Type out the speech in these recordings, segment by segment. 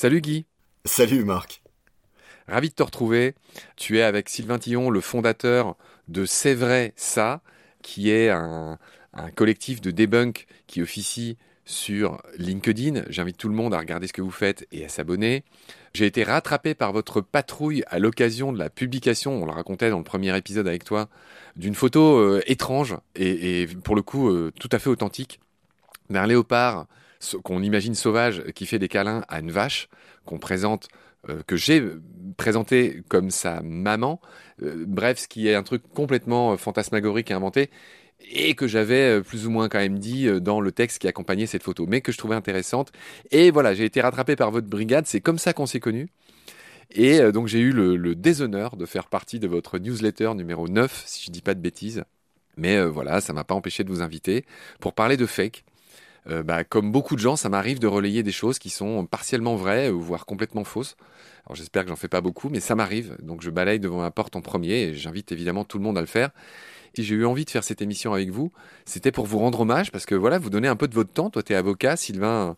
Salut Guy. Salut Marc. Ravi de te retrouver. Tu es avec Sylvain Tillon, le fondateur de C'est vrai ça, qui est un, collectif de debunk qui officie sur LinkedIn. J'invite tout le monde à regarder ce que vous faites et à s'abonner. J'ai été rattrapé par votre patrouille à l'occasion de la publication, on le racontait dans le premier épisode avec toi, d'une photo euh, étrange et, pour le coup euh, tout à fait authentique d'un léopard qu'on imagine sauvage qui fait des câlins à une vache qu'on présente euh, que j'ai présenté comme sa maman, euh, bref, ce qui est un truc complètement euh, fantasmagorique et inventé, et que j'avais plus ou moins quand même dit dans le texte qui accompagnait cette photo, mais que je trouvais intéressante. Et voilà, j'ai été rattrapé par votre brigade, c'est comme ça qu'on s'est connus. Et donc j'ai eu le, déshonneur de faire partie de votre newsletter numéro 9, si je dis pas de bêtises. Mais voilà, ça m'a pas empêché de vous inviter pour parler de fake. Euh, bah, comme beaucoup de gens, ça m'arrive de relayer des choses qui sont partiellement vraies, voire complètement fausses. Alors j'espère que j'en fais pas beaucoup, mais ça m'arrive. Donc je balaye devant ma porte en premier et j'invite évidemment tout le monde à le faire. Si j'ai eu envie de faire cette émission avec vous, c'était pour vous rendre hommage parce que voilà, vous donnez un peu de votre temps. Toi, tu es avocat, Sylvain,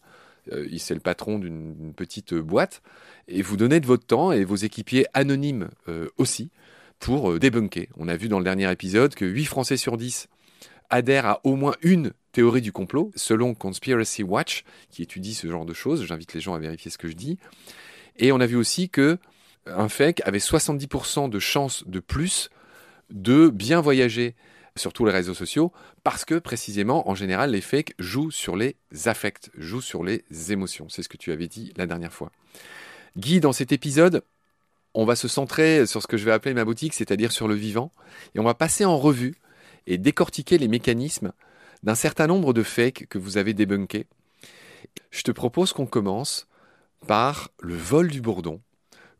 euh, c'est le patron d'une petite boîte, et vous donnez de votre temps et vos équipiers anonymes euh, aussi pour débunker. On a vu dans le dernier épisode que 8 Français sur 10 adhèrent à au moins une théorie du complot, selon Conspiracy Watch, qui étudie ce genre de choses. J'invite les gens à vérifier ce que je dis. Et on a vu aussi que un fake avait 70% de chances de plus de bien voyager sur tous les réseaux sociaux, parce que précisément, en général, les fakes jouent sur les affects, jouent sur les émotions. C'est ce que tu avais dit la dernière fois. Guy, dans cet épisode, on va se centrer sur ce que je vais appeler ma boutique, c'est-à-dire sur le vivant, et on va passer en revue et décortiquer les mécanismes d'un certain nombre de fakes que vous avez débunkés. Je te propose qu'on commence par le vol du bourdon,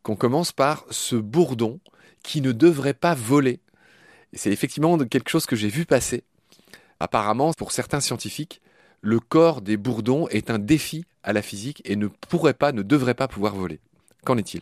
qu'on commence par ce bourdon qui ne devrait pas voler. C'est effectivement quelque chose que j'ai vu passer. Apparemment, pour certains scientifiques, le corps des bourdons est un défi à la physique et ne pourrait pas, ne devrait pas pouvoir voler. Qu'en est-il?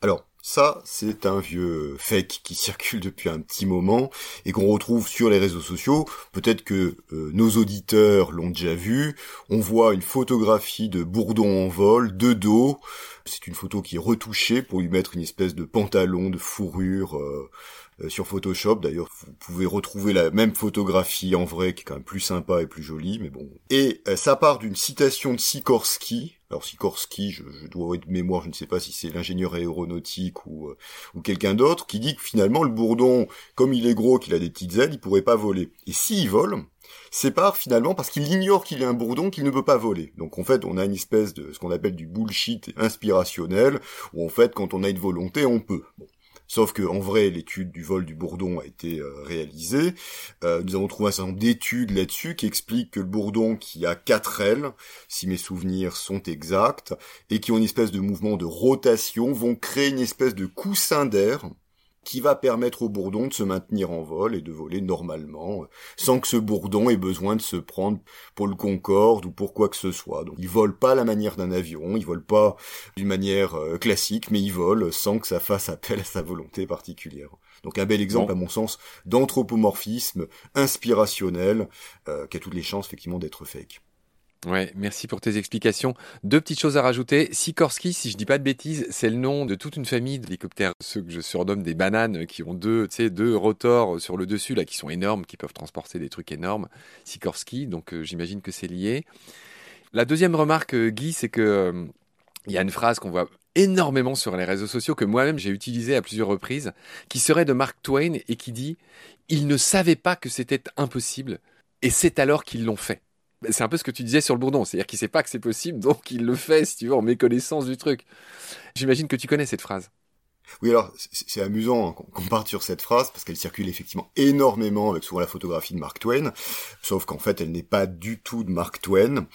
Alors, ça, c'est un vieux fake qui circule depuis un petit moment et qu'on retrouve sur les réseaux sociaux. Peut-être que euh, nos auditeurs l'ont déjà vu. On voit une photographie de Bourdon en vol, de dos. C'est une photo qui est retouchée pour lui mettre une espèce de pantalon de fourrure euh, sur Photoshop. D'ailleurs, vous pouvez retrouver la même photographie en vrai, qui est quand même plus sympa et plus jolie, mais bon. Et euh, ça part d'une citation de Sikorsky. Alors Sikorsky, je, dois avoir de mémoire, je ne sais pas si c'est l'ingénieur aéronautique ou, euh, ou quelqu'un d'autre, qui dit que finalement le bourdon, comme il est gros, qu'il a des petites ailes, il pourrait pas voler. Et s'il vole, c'est pas finalement parce qu'il ignore qu'il est un bourdon qu'il ne peut pas voler. Donc en fait, on a une espèce de ce qu'on appelle du bullshit inspirationnel, où en fait, quand on a une volonté, on peut. Sauf que en vrai, l'étude du vol du bourdon a été euh, réalisée. Euh, nous avons trouvé un certain nombre d'études là-dessus qui expliquent que le bourdon, qui a quatre ailes, si mes souvenirs sont exacts, et qui ont une espèce de mouvement de rotation, vont créer une espèce de coussin d'air qui va permettre au bourdon de se maintenir en vol et de voler normalement, sans que ce bourdon ait besoin de se prendre pour le Concorde ou pour quoi que ce soit. Donc il vole pas à la manière d'un avion, il vole pas d'une manière euh, classique, mais il vole sans que ça fasse appel à sa volonté particulière. Donc un bel exemple, à mon sens, d'anthropomorphisme inspirationnel, euh, qui a toutes les chances effectivement d'être fake. Ouais, merci pour tes explications. Deux petites choses à rajouter. Sikorsky, si je dis pas de bêtises, c'est le nom de toute une famille d'hélicoptères, ceux que je surnomme des bananes, qui ont deux, tu sais, deux rotors sur le dessus là, qui sont énormes, qui peuvent transporter des trucs énormes. Sikorsky, donc euh, j'imagine que c'est lié. La deuxième remarque, euh, Guy, c'est que euh, il y a une phrase qu'on voit énormément sur les réseaux sociaux que moi-même j'ai utilisée à plusieurs reprises, qui serait de Mark Twain et qui dit "Ils ne savaient pas que c'était impossible, et c'est alors qu'ils l'ont fait." C'est un peu ce que tu disais sur le bourdon, c'est-à-dire qu'il sait pas que c'est possible, donc il le fait, si tu veux, en méconnaissance du truc. J'imagine que tu connais cette phrase. Oui, alors c'est amusant qu'on parte sur cette phrase parce qu'elle circule effectivement énormément avec souvent la photographie de Mark Twain, sauf qu'en fait elle n'est pas du tout de Mark Twain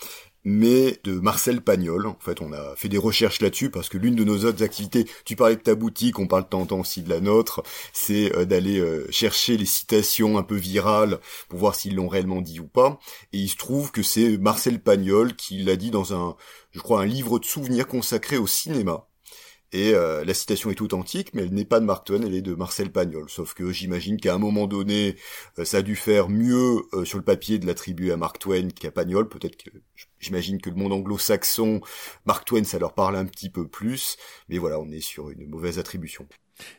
mais de Marcel Pagnol. En fait, on a fait des recherches là-dessus parce que l'une de nos autres activités, tu parlais de ta boutique, on parle temps aussi de la nôtre, c'est euh, d'aller euh, chercher les citations un peu virales pour voir s'ils l'ont réellement dit ou pas. Et il se trouve que c'est Marcel Pagnol qui l'a dit dans un, je crois, un livre de souvenirs consacré au cinéma. Et euh, la citation est authentique, mais elle n'est pas de Mark Twain, elle est de Marcel Pagnol. Sauf que j'imagine qu'à un moment donné, euh, ça a dû faire mieux euh, sur le papier de l'attribuer à Mark Twain qu'à Pagnol. Peut-être que j'imagine que le monde anglo-saxon, Mark Twain, ça leur parle un petit peu plus, mais voilà, on est sur une mauvaise attribution.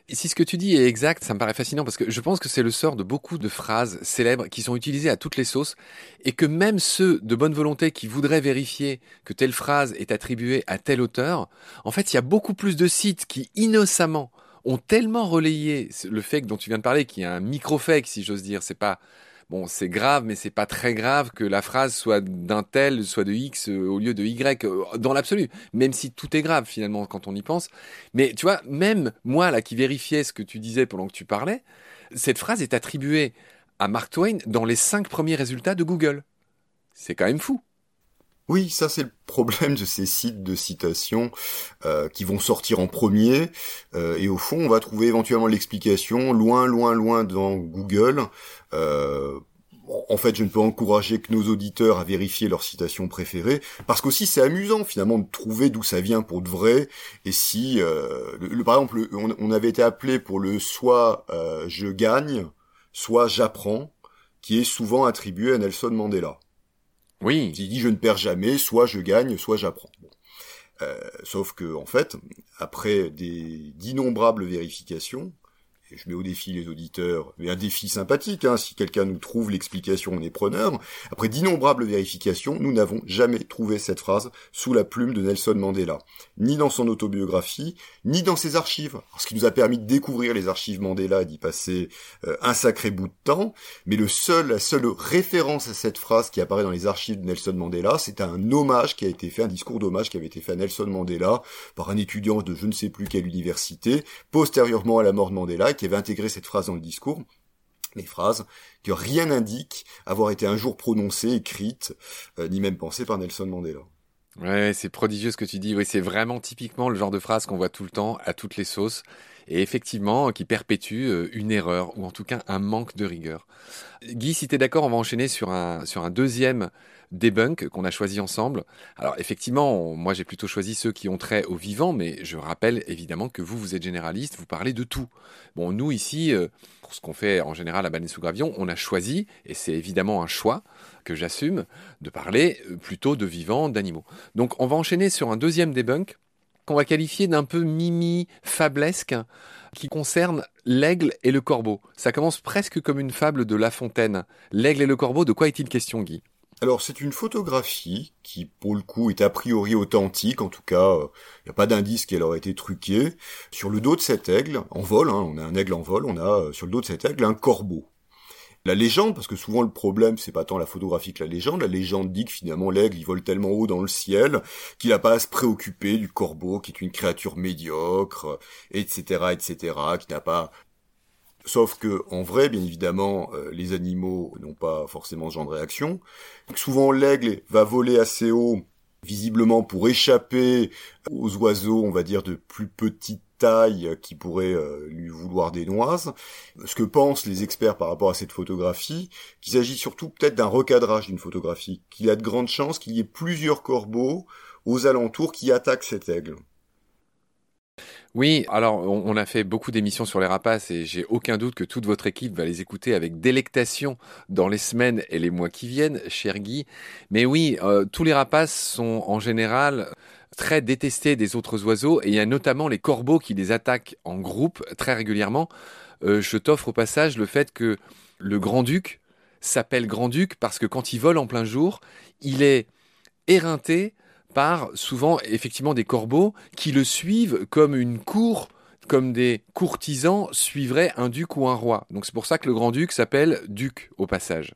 Si ce que tu dis est exact, ça me paraît fascinant parce que je pense que c'est le sort de beaucoup de phrases célèbres qui sont utilisées à toutes les sauces et que même ceux de bonne volonté qui voudraient vérifier que telle phrase est attribuée à tel auteur, en fait, il y a beaucoup plus de sites qui innocemment ont tellement relayé le fake dont tu viens de parler, qui est un micro-fake, si j'ose dire. C'est pas bon, c'est grave, mais c'est pas très grave que la phrase soit d'un tel, soit de X euh, au lieu de Y euh, dans l'absolu. Même si tout est grave finalement quand on y pense. Mais tu vois, même moi là qui vérifiais ce que tu disais pendant que tu parlais, cette phrase est attribuée à Mark Twain dans les cinq premiers résultats de Google. C'est quand même fou. Oui, ça c'est le problème de ces sites de citation euh, qui vont sortir en premier. Euh, et au fond, on va trouver éventuellement l'explication loin, loin, loin dans Google. Euh, en fait, je ne peux encourager que nos auditeurs à vérifier leur citation préférée, parce qu'aussi c'est amusant finalement de trouver d'où ça vient pour de vrai. Et si, le, par exemple, on, on, avait été appelé pour le soit je gagne, soit j'apprends, qui est souvent attribué à Nelson Mandela. Oui. Il dit je ne perds jamais, soit je gagne, soit j'apprends. Euh, sauf que en fait, après d'innombrables vérifications, je mets au défi les auditeurs, mais un défi sympathique, hein, si quelqu'un nous trouve l'explication, on est preneur. Après d'innombrables vérifications, nous n'avons jamais trouvé cette phrase sous la plume de Nelson Mandela, ni dans son autobiographie, ni dans ses archives, ce qui nous a permis de découvrir les archives Mandela et d'y passer euh, un sacré bout de temps, mais le seul, la seule référence à cette phrase qui apparaît dans les archives de Nelson Mandela, c'est un hommage qui a été fait, un discours d'hommage qui avait été fait à Nelson Mandela par un étudiant de je ne sais plus quelle université, postérieurement à la mort de Mandela, qui avait intégré cette phrase dans le discours, les phrases que rien n'indique avoir été un jour prononcées, écrites, euh, ni même pensées par Nelson Mandela. Ouais, c'est prodigieux ce que tu dis. Oui, c'est vraiment typiquement le genre de phrase qu'on voit tout le temps à toutes les sauces et effectivement qui perpétue euh, une erreur ou en tout cas un manque de rigueur. Guy, si tu es d'accord, on va enchaîner sur un, sur un deuxième debunk qu'on a choisi ensemble. Alors effectivement, moi j'ai plutôt choisi ceux qui ont trait au vivant, mais je rappelle évidemment que vous, vous êtes généraliste, vous parlez de tout. Bon, nous ici, euh, pour ce qu'on fait en général à Baleine sous Gravion, on a choisi, et c'est évidemment un choix que j'assume, de parler euh, plutôt de vivants, d'animaux. Donc on va enchaîner sur un deuxième debunk qu'on va qualifier d'un peu mimi fablesque qui concerne l'aigle et le corbeau. Ça commence presque comme une fable de La Fontaine. L'aigle et le corbeau, de quoi est-il question, Guy? Alors c'est une photographie qui pour le coup est a priori authentique, en tout cas il euh, n'y a pas d'indice qu'elle aurait été truquée. Sur le dos de cet aigle, en vol, hein, on a un aigle en vol, on a euh, sur le dos de cet aigle un corbeau. La légende, parce que souvent le problème c'est pas tant la photographie que la légende, la légende dit que finalement l'aigle il vole tellement haut dans le ciel qu'il n'a pas à se préoccuper du corbeau qui est une créature médiocre, etc., etc., qui n'a pas Sauf que, en vrai, bien évidemment, euh, les animaux n'ont pas forcément ce genre de réaction. souvent, l'aigle va voler assez haut, visiblement pour échapper aux oiseaux, on va dire, de plus petite taille qui pourraient euh, lui vouloir des noises. Ce que pensent les experts par rapport à cette photographie, qu'il s'agit surtout peut-être d'un recadrage d'une photographie, qu'il y a de grandes chances qu'il y ait plusieurs corbeaux aux alentours qui attaquent cet aigle. Oui, alors on, a fait beaucoup d'émissions sur les rapaces et j'ai aucun doute que toute votre équipe va les écouter avec délectation dans les semaines et les mois qui viennent, cher Guy. Mais oui, euh, tous les rapaces sont en général très détestés des autres oiseaux et il y a notamment les corbeaux qui les attaquent en groupe très régulièrement. Euh, je t'offre au passage le fait que le grand-duc s'appelle grand-duc parce que quand il vole en plein jour, il est éreinté par souvent effectivement des corbeaux qui le suivent comme une cour comme des courtisans suivraient un duc ou un roi. Donc c'est pour ça que le grand-duc s'appelle duc au passage.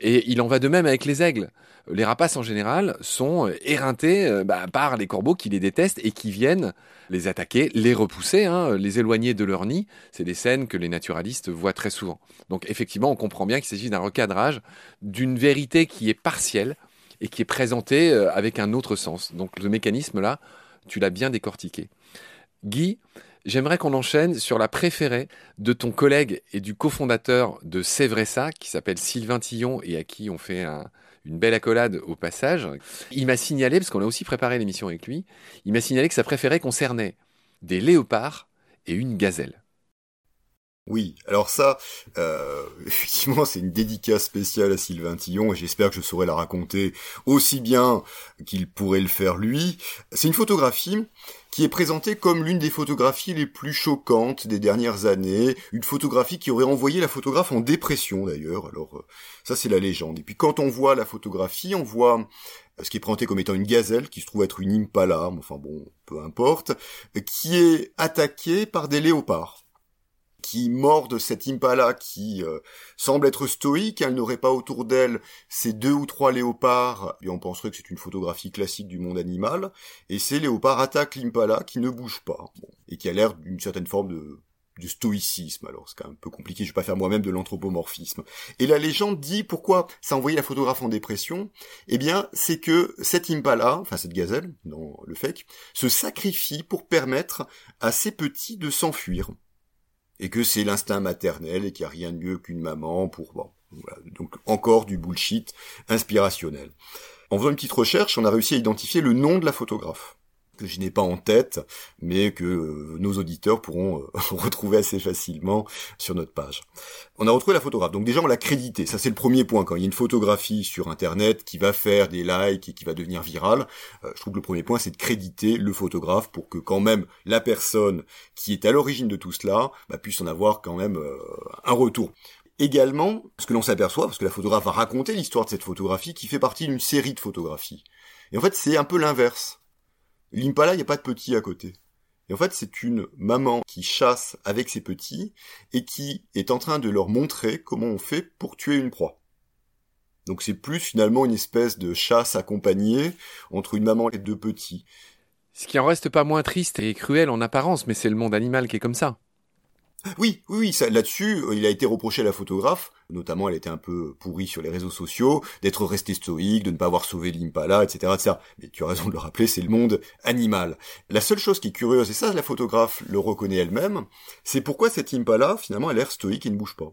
Et il en va de même avec les aigles. Les rapaces en général sont éreintés euh, bah, par les corbeaux qui les détestent et qui viennent les attaquer, les repousser, hein, les éloigner de leur nid. C'est des scènes que les naturalistes voient très souvent. Donc effectivement, on comprend bien qu'il s'agit d'un recadrage, d'une vérité qui est partielle, et qui est présenté euh, avec un autre sens. Donc le mécanisme-là, tu l'as bien décortiqué. Guy, j'aimerais qu'on enchaîne sur la préférée de ton collègue et du cofondateur de C'est vrai ça, qui s'appelle Sylvain Tillon et à qui on fait une belle accolade au passage. Il m'a signalé, parce qu'on a aussi préparé l'émission avec lui, il m'a signalé que sa préférée concernait des léopards et une gazelle. Oui, alors ça, euh, effectivement, c'est une dédicace spéciale à Sylvain Tillon et j'espère que je saurai la raconter aussi bien qu'il pourrait le faire lui. C'est une photographie qui est présentée comme l'une des photographies les plus choquantes des dernières années, une photographie qui aurait envoyé la photographe en dépression d'ailleurs. Alors euh, ça c'est la légende. Et puis quand on voit la photographie, on voit ce qui est présenté comme étant une gazelle, qui se trouve être une impala, enfin bon, peu importe, qui est attaquée par des léopards qui mordent cette impala qui euh, semble être stoïque, elle n'aurait pas autour d'elle ces deux ou trois léopards, et on penserait que c'est une photographie classique du monde animal, et ces léopards attaquent l'impala qui ne bouge pas, et qui a l'air d'une certaine forme de, stoïcisme, alors c'est un peu compliqué, je vais pas faire moi-même de l'anthropomorphisme. Et la légende dit pourquoi ça a la photographe en dépression, eh bien c'est que cette impala, enfin cette gazelle, dans le fake, se sacrifie pour permettre à ses petits de s'enfuir et que c'est l'instinct maternel et qu'il n'y a rien de mieux qu'une maman pour bon, donc encore du bullshit inspirationnel. En faisant une petite recherche, on a réussi à identifier le nom de la photographe que je n'ai pas en tête, mais que euh, nos auditeurs pourront euh, retrouver assez facilement sur notre page. On a retrouvé la photographe. Donc déjà, on l'a crédité. Ça, c'est le premier point. Quand il y a une photographie sur Internet qui va faire des likes et qui va devenir virale, euh, je trouve que le premier point, c'est de créditer le photographe pour que quand même la personne qui est à l'origine de tout cela bah, puisse en avoir quand même un retour également ce que l'on s'aperçoit, parce que la photographe va raconter l'histoire de cette photographie qui fait partie d'une série de photographies. Et en fait, c'est un peu l'inverse. L'impala, il n'y a pas de petits à côté. Et en fait, c'est une maman qui chasse avec ses petits et qui est en train de leur montrer comment on fait pour tuer une proie. Donc c'est plus finalement une espèce de chasse accompagnée entre une maman et deux petits. Ce qui en reste pas moins triste et cruel en apparence, mais c'est le monde animal qui est comme ça. Oui, oui, là-dessus, euh, il a été reproché à la photographe, notamment elle était un peu pourrie sur les réseaux sociaux, d'être restée stoïque, de ne pas avoir sauvé l'Impala, etc., etc. Mais tu as raison de le rappeler, c'est le monde animal. La seule chose qui est curieuse, et ça la photographe le reconnaît elle-même, c'est pourquoi cette Impala, finalement, elle a l'air stoïque et ne bouge pas.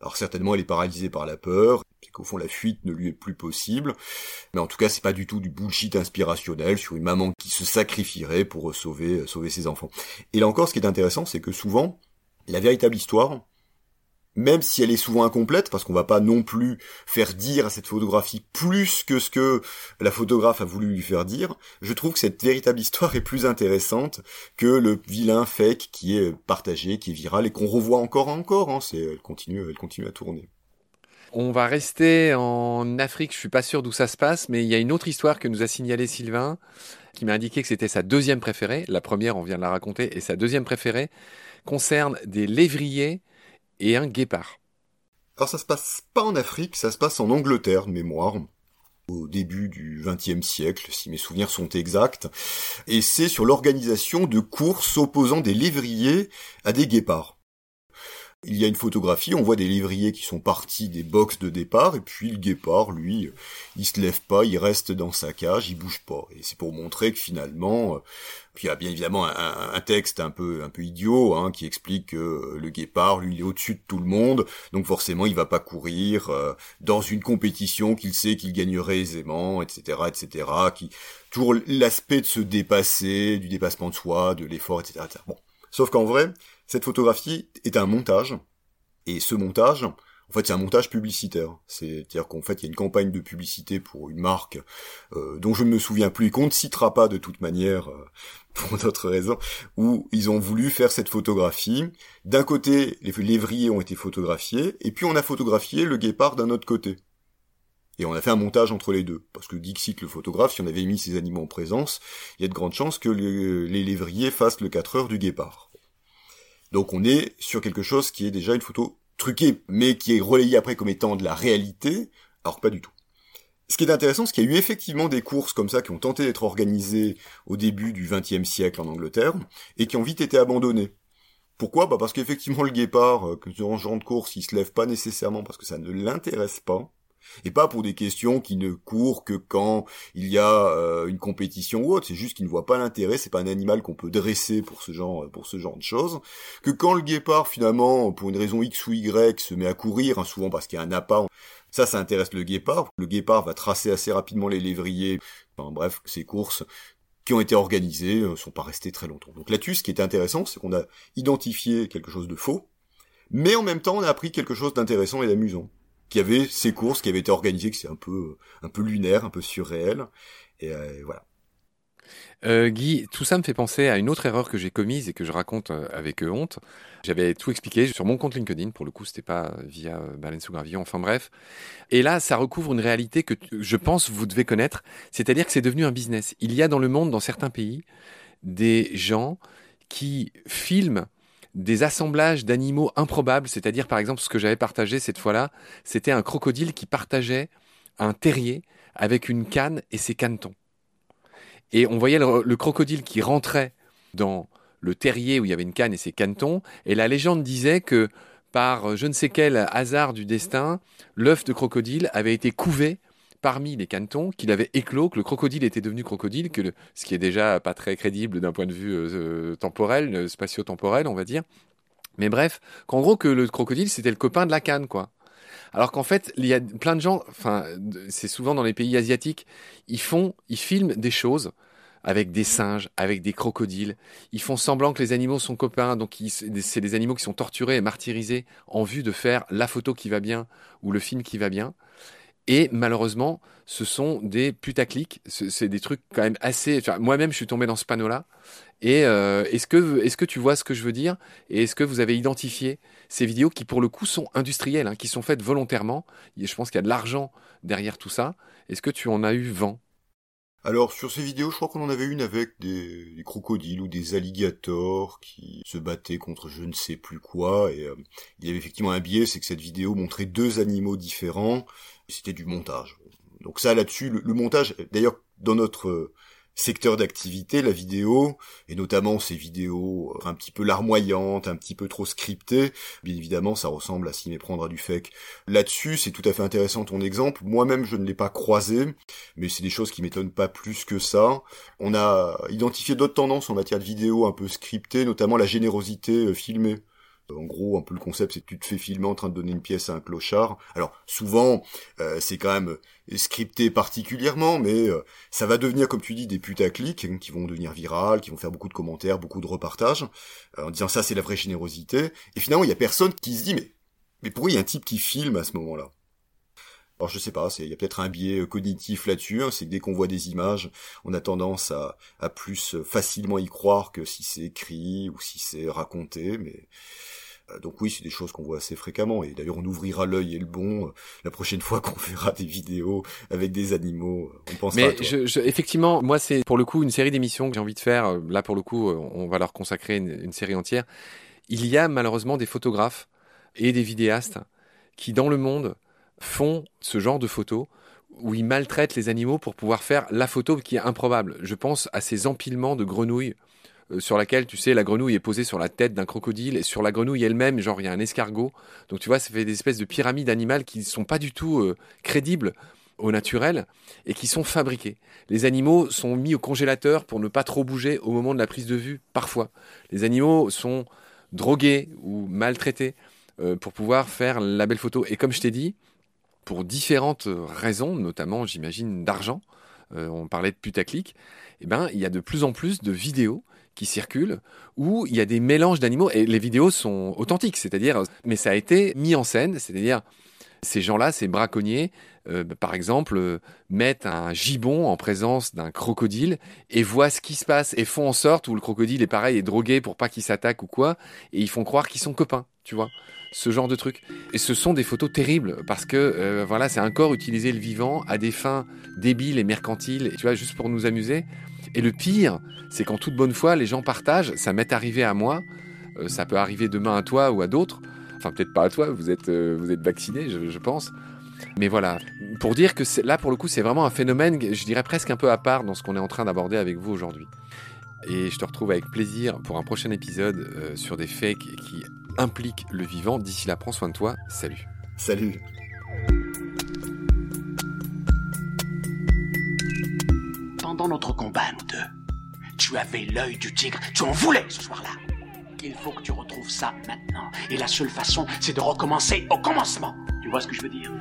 Alors certainement elle est paralysée par la peur, c'est qu'au fond la fuite ne lui est plus possible, mais en tout cas c'est pas du tout du bullshit inspirationnel sur une maman qui se sacrifierait pour sauver sauver ses enfants. Et là encore ce qui est intéressant c'est que souvent la véritable histoire, même si elle est souvent incomplète, parce qu'on va pas non plus faire dire à cette photographie plus que ce que la photographe a voulu lui faire dire, je trouve que cette véritable histoire est plus intéressante que le vilain fake qui est partagé, qui est viral et qu'on revoit encore et encore. Hein. Elle continue, elle continue à tourner. On va rester en Afrique, je suis pas sûr d'où ça se passe, mais il y a une autre histoire que nous a signalé Sylvain, qui m'a indiqué que c'était sa deuxième préférée. La première, on vient de la raconter, et sa deuxième préférée, concerne des lévriers et un guépard. Alors ça se passe pas en Afrique, ça se passe en Angleterre de mémoire au début du XXe siècle, si mes souvenirs sont exacts, et c'est sur l'organisation de courses opposant des lévriers à des guépards. Il y a une photographie, on voit des lévriers qui sont partis des box de départ, et puis le guépard, lui, il se lève pas, il reste dans sa cage, il bouge pas. Et c'est pour montrer que finalement, euh, puis il y a bien évidemment un, texte un peu un peu idiot hein, qui explique que le guépard, lui, il est au-dessus de tout le monde, donc forcément, il va pas courir euh, dans une compétition qu'il sait qu'il gagnerait aisément, etc., etc. Qui toujours l'aspect de se dépasser, du dépassement de soi, de l'effort, etc., etc. Bon, sauf qu'en vrai, cette photographie est un montage, et ce montage, en fait, c'est un montage publicitaire. C'est-à-dire qu'en fait, il y a une campagne de publicité pour une marque euh, dont je ne me souviens plus et qu'on ne citera pas de toute manière euh, pour d'autres raisons, où ils ont voulu faire cette photographie. D'un côté, les lévriers ont été photographiés, et puis on a photographié le guépard d'un autre côté. Et on a fait un montage entre les deux. Parce que Dixit, le photographe, si on avait mis ces animaux en présence, il y a de grandes chances que les lévriers fassent le 4 heures du guépard. Donc on est sur quelque chose qui est déjà une photo truquée, mais qui est relayée après comme étant de la réalité, alors pas du tout. Ce qui est intéressant, c'est qu'il y a eu effectivement des courses comme ça qui ont tenté d'être organisées au début du XXe siècle en Angleterre, et qui ont vite été abandonnées. Pourquoi? Bah Parce qu'effectivement le guépard, euh, que ce genre de course, il se lève pas nécessairement parce que ça ne l'intéresse pas et pas pour des questions qui ne courent que quand il y a euh, une compétition ou autre. C'est juste qu'il ne voit pas l'intérêt. C'est pas un animal qu'on peut dresser pour ce genre pour ce genre de choses. Que quand le guépard finalement, pour une raison X ou Y, se met à courir, hein, souvent parce qu'il y a un appât, ça, ça intéresse le guépard. Le guépard va tracer assez rapidement les lévriers. Enfin bref, ces courses qui ont été organisés, ne sont pas restés très longtemps. Donc là-dessus, ce qui était intéressant, c'est qu'on a identifié quelque chose de faux, mais en même temps, on a appris quelque chose d'intéressant et d'amusant qui avait ces courses qui avaient été organisées, que c'est un peu un peu lunaire, un peu surréel, et euh, voilà. Euh, Guy, tout ça me fait penser à une autre erreur que j'ai commise et que je raconte euh, avec honte. J'avais tout expliqué sur mon compte LinkedIn, pour le coup, c'était pas via Baleine sous enfin bref. Et là, ça recouvre une réalité que je pense vous devez connaître, c'est-à-dire que c'est devenu un business. Il y a dans le monde, dans certains pays, des gens qui filment des assemblages d'animaux improbables, c'est-à-dire par exemple ce que j'avais partagé cette fois-là, c'était un crocodile qui partageait un terrier avec une canne et ses canetons. Et on voyait le, crocodile qui rentrait dans le terrier où il y avait une canne et ses canetons, et la légende disait que par je ne sais quel hasard du destin, l'œuf de crocodile avait été couvé parmi les canetons, qu'il avait éclos, que le crocodile était devenu crocodile, ce qui est déjà pas très crédible d'un point de vue euh, euh, temporel, euh, spatio-temporel, on va dire. Mais bref, qu'en gros que le crocodile c'était le copain de la canne, quoi. Alors qu'en fait, il y a plein de gens, enfin, c'est souvent dans les pays asiatiques, ils font, ils filment des choses avec des singes, avec des crocodiles. Ils font semblant que les animaux sont copains, donc c'est des animaux qui sont torturés et martyrisés en vue de faire la photo qui va bien ou le film qui va bien. Et malheureusement, ce sont des putaclics. C'est des trucs quand même assez. Moi-même, je suis tombé dans ce panneau-là. Et euh, est-ce que est-ce que tu vois ce que je veux dire? Et est-ce que vous avez identifié ces vidéos qui, pour le coup, sont industrielles, hein, qui sont faites volontairement? Je pense qu'il y a de l'argent derrière tout ça. Est-ce que tu en as eu vent? Alors sur ces vidéos, je crois qu'on en avait une avec des, crocodiles ou des alligators qui se battaient contre je ne sais plus quoi. Et euh, il y avait effectivement un biais, c'est que cette vidéo montrait deux animaux différents c'était du montage. Donc ça là-dessus, le, montage, d'ailleurs dans notre secteur d'activité, la vidéo, et notamment ces vidéos euh, un petit peu larmoyantes, un petit peu trop scriptées, bien évidemment ça ressemble à s'y méprendre à du fake. Là-dessus, c'est tout à fait intéressant ton exemple. Moi-même, je ne l'ai pas croisé, mais c'est des choses qui m'étonnent pas plus que ça. On a identifié d'autres tendances en matière de vidéo un peu scriptées, notamment la générosité euh, filmée. En gros, un peu le concept, c'est que tu te fais filmer en train de donner une pièce à un clochard. Alors souvent, euh, c'est quand même scripté particulièrement, mais euh, ça va devenir, comme tu dis, des putaclics hein, qui vont devenir virales, qui vont faire beaucoup de commentaires, beaucoup de repartages, euh, en disant ça, c'est la vraie générosité. Et finalement, il y a personne qui se dit mais mais pourquoi il y a un type qui filme à ce moment-là? Alors je sais pas, il y a peut-être un biais cognitif là-dessus, hein, c'est que dès qu'on voit des images, on a tendance à, à plus facilement y croire que si c'est écrit ou si c'est raconté, mais euh, donc oui, c'est des choses qu'on voit assez fréquemment. Et d'ailleurs, on ouvrira l'œil et le bon euh, la prochaine fois qu'on verra des vidéos avec des animaux. On Mais Je, effectivement, moi, c'est pour le coup une série d'émissions que j'ai envie de faire. Là, pour le coup, on va leur consacrer une, série entière. Il y a malheureusement des photographes et des vidéastes qui, dans le monde, font ce genre de photos où ils maltraitent les animaux pour pouvoir faire la photo qui est improbable. Je pense à ces empilements de grenouilles euh, sur laquelle, tu sais, la grenouille est posée sur la tête d'un crocodile, et sur la grenouille elle-même, genre, il y a un escargot. Donc, tu vois, ça fait des espèces de pyramides animales qui ne sont pas du tout euh, crédibles au naturel et qui sont fabriquées. Les animaux sont mis au congélateur pour ne pas trop bouger au moment de la prise de vue, parfois. Les animaux sont drogués ou maltraités euh, pour pouvoir faire la belle photo. Et comme je t'ai dit, pour différentes raisons, notamment, j'imagine, d'argent, on parlait de putaclic, eh ben, il y a de plus en plus de vidéos qui circulent où il y a des mélanges d'animaux et les vidéos sont authentiques, c'est-à-dire, mais ça a été mis en scène, c'est-à-dire ces gens-là, ces braconniers, euh, par exemple, euh, mettent un gibon en présence d'un crocodile et voient ce qui se passe et font en sorte où le crocodile est pareil, est drogué pour pas qu'il s'attaque ou quoi, et ils font croire qu'ils sont copains, tu vois, ce genre de truc. Et ce sont des photos terribles parce que euh, voilà, c'est encore utiliser le vivant à des fins débiles et mercantiles, tu vois, juste pour nous amuser. Et le pire, c'est qu'en toute bonne foi, les gens partagent. Ça m'est arrivé à moi, ça peut arriver demain à toi ou à d'autres. Enfin, peut-être pas à toi, vous êtes, vous êtes vacciné, je, pense. Mais voilà, pour dire que là, pour le coup, c'est vraiment un phénomène, je dirais presque un peu à part dans ce qu'on est en train d'aborder avec vous aujourd'hui. Et je te retrouve avec plaisir pour un prochain épisode euh, sur des fakes qui impliquent le vivant. D'ici là, prends soin de toi. Salut. Salut. Pendant notre combat, nous deux, tu avais l'œil du tigre, tu en voulais ce soir-là. Il faut que tu retrouves ça maintenant. Et la seule façon, c'est de recommencer au commencement. Tu vois ce que je veux dire?